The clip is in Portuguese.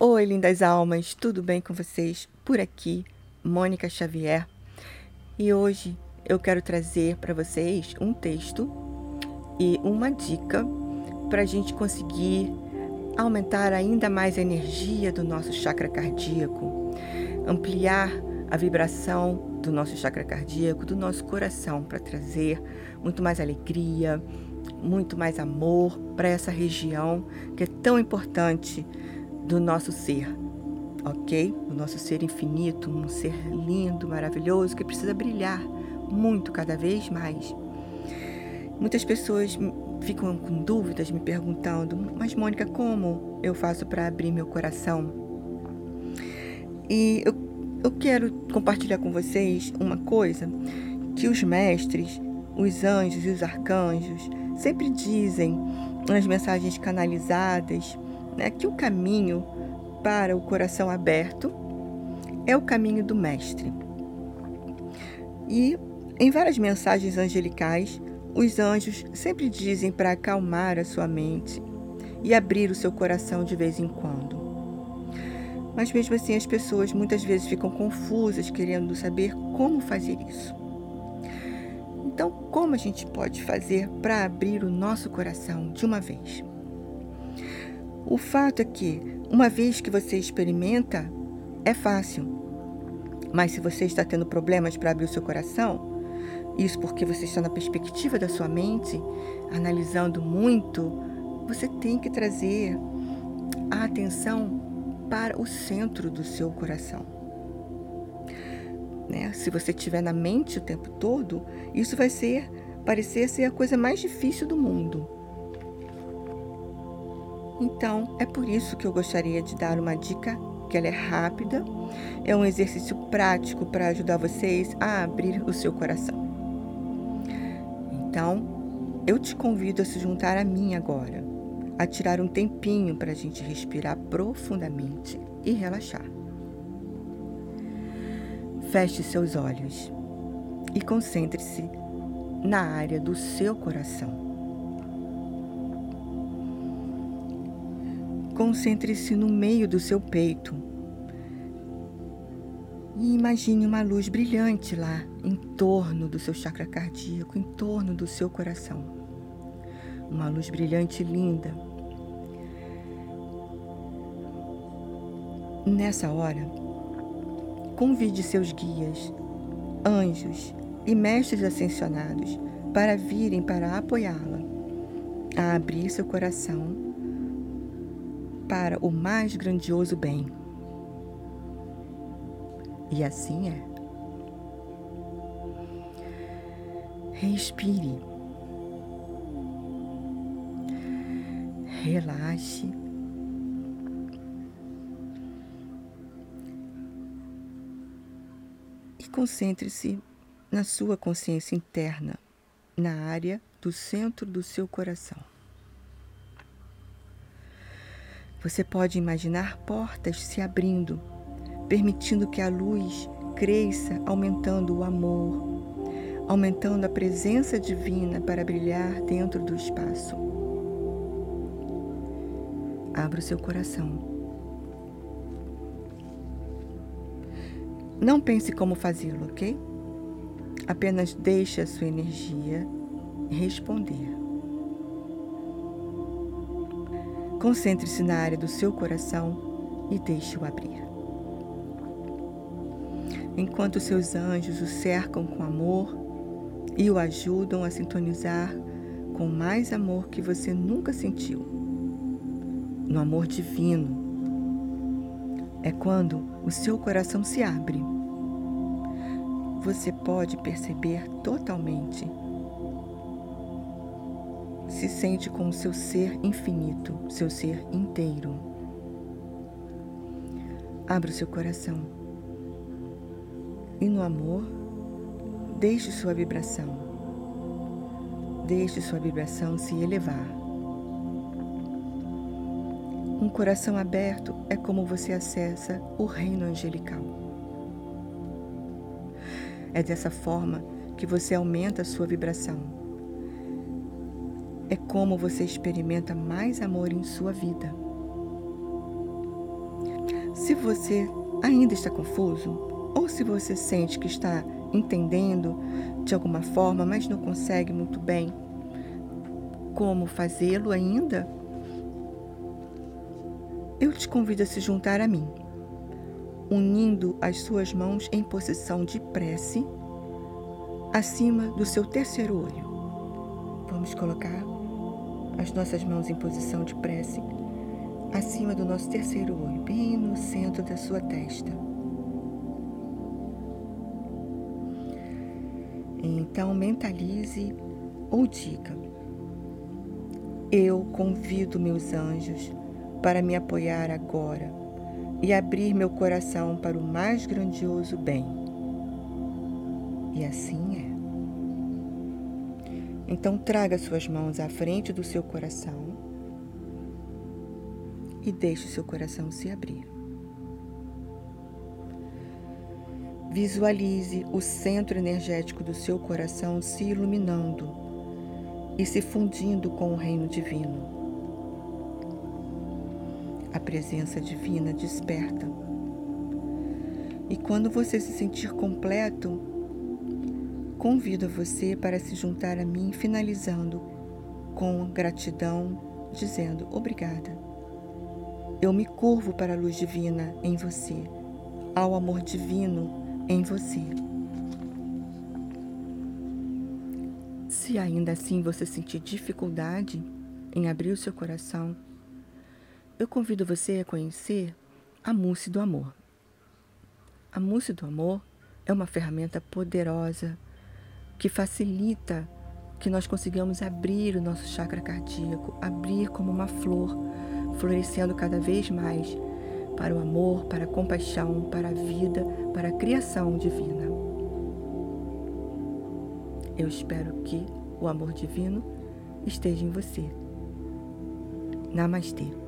Oi, lindas almas, tudo bem com vocês? Por aqui, Mônica Xavier. E hoje eu quero trazer para vocês um texto e uma dica para a gente conseguir aumentar ainda mais a energia do nosso chakra cardíaco, ampliar a vibração do nosso chakra cardíaco, do nosso coração, para trazer muito mais alegria, muito mais amor para essa região que é tão importante do nosso ser, ok? O nosso ser infinito, um ser lindo, maravilhoso que precisa brilhar muito cada vez mais. Muitas pessoas ficam com dúvidas me perguntando: Mas, Mônica, como eu faço para abrir meu coração? E eu, eu quero compartilhar com vocês uma coisa que os mestres, os anjos e os arcanjos sempre dizem nas mensagens canalizadas né, que o caminho para o coração aberto é o caminho do Mestre. E em várias mensagens angelicais, os anjos sempre dizem para acalmar a sua mente e abrir o seu coração de vez em quando. Mas mesmo assim, as pessoas muitas vezes ficam confusas querendo saber como fazer isso. Então, como a gente pode fazer para abrir o nosso coração de uma vez? O fato é que, uma vez que você experimenta, é fácil. Mas se você está tendo problemas para abrir o seu coração, isso porque você está na perspectiva da sua mente, analisando muito, você tem que trazer a atenção para o centro do seu coração. Né? Se você estiver na mente o tempo todo, isso vai ser parecer ser a coisa mais difícil do mundo. Então, é por isso que eu gostaria de dar uma dica que ela é rápida, é um exercício prático para ajudar vocês a abrir o seu coração. Então, eu te convido a se juntar a mim agora, a tirar um tempinho para a gente respirar profundamente e relaxar. Feche seus olhos e concentre-se na área do seu coração. Concentre-se no meio do seu peito e imagine uma luz brilhante lá em torno do seu chakra cardíaco, em torno do seu coração. Uma luz brilhante linda. Nessa hora, convide seus guias, anjos e mestres ascensionados para virem para apoiá-la a abrir seu coração para o mais grandioso bem. E assim é. Respire. Relaxe. E concentre-se na sua consciência interna, na área do centro do seu coração. Você pode imaginar portas se abrindo, permitindo que a luz cresça, aumentando o amor, aumentando a presença divina para brilhar dentro do espaço. Abra o seu coração. Não pense como fazê-lo, ok? Apenas deixe a sua energia responder. Concentre-se na área do seu coração e deixe-o abrir. Enquanto seus anjos o cercam com amor e o ajudam a sintonizar com mais amor que você nunca sentiu, no amor divino, é quando o seu coração se abre. Você pode perceber totalmente se sente com o seu ser infinito, seu ser inteiro. Abra o seu coração e no amor, deixe sua vibração. Deixe sua vibração se elevar. Um coração aberto é como você acessa o reino angelical. É dessa forma que você aumenta a sua vibração é como você experimenta mais amor em sua vida. Se você ainda está confuso, ou se você sente que está entendendo de alguma forma, mas não consegue muito bem como fazê-lo ainda, eu te convido a se juntar a mim, unindo as suas mãos em posição de prece acima do seu terceiro olho. Vamos colocar as nossas mãos em posição de prece acima do nosso terceiro olho, bem no centro da sua testa. Então mentalize ou diga: Eu convido meus anjos para me apoiar agora e abrir meu coração para o mais grandioso bem. E assim é. Então traga suas mãos à frente do seu coração e deixe o seu coração se abrir. Visualize o centro energético do seu coração se iluminando e se fundindo com o reino divino. A presença divina desperta. E quando você se sentir completo, convido você para se juntar a mim, finalizando com gratidão, dizendo obrigada. Eu me curvo para a luz divina em você, ao amor divino em você. Se ainda assim você sentir dificuldade em abrir o seu coração, eu convido você a conhecer a mousse do amor. A mousse do amor é uma ferramenta poderosa que facilita que nós consigamos abrir o nosso chakra cardíaco, abrir como uma flor, florescendo cada vez mais para o amor, para a compaixão, para a vida, para a criação divina. Eu espero que o amor divino esteja em você. Namastê.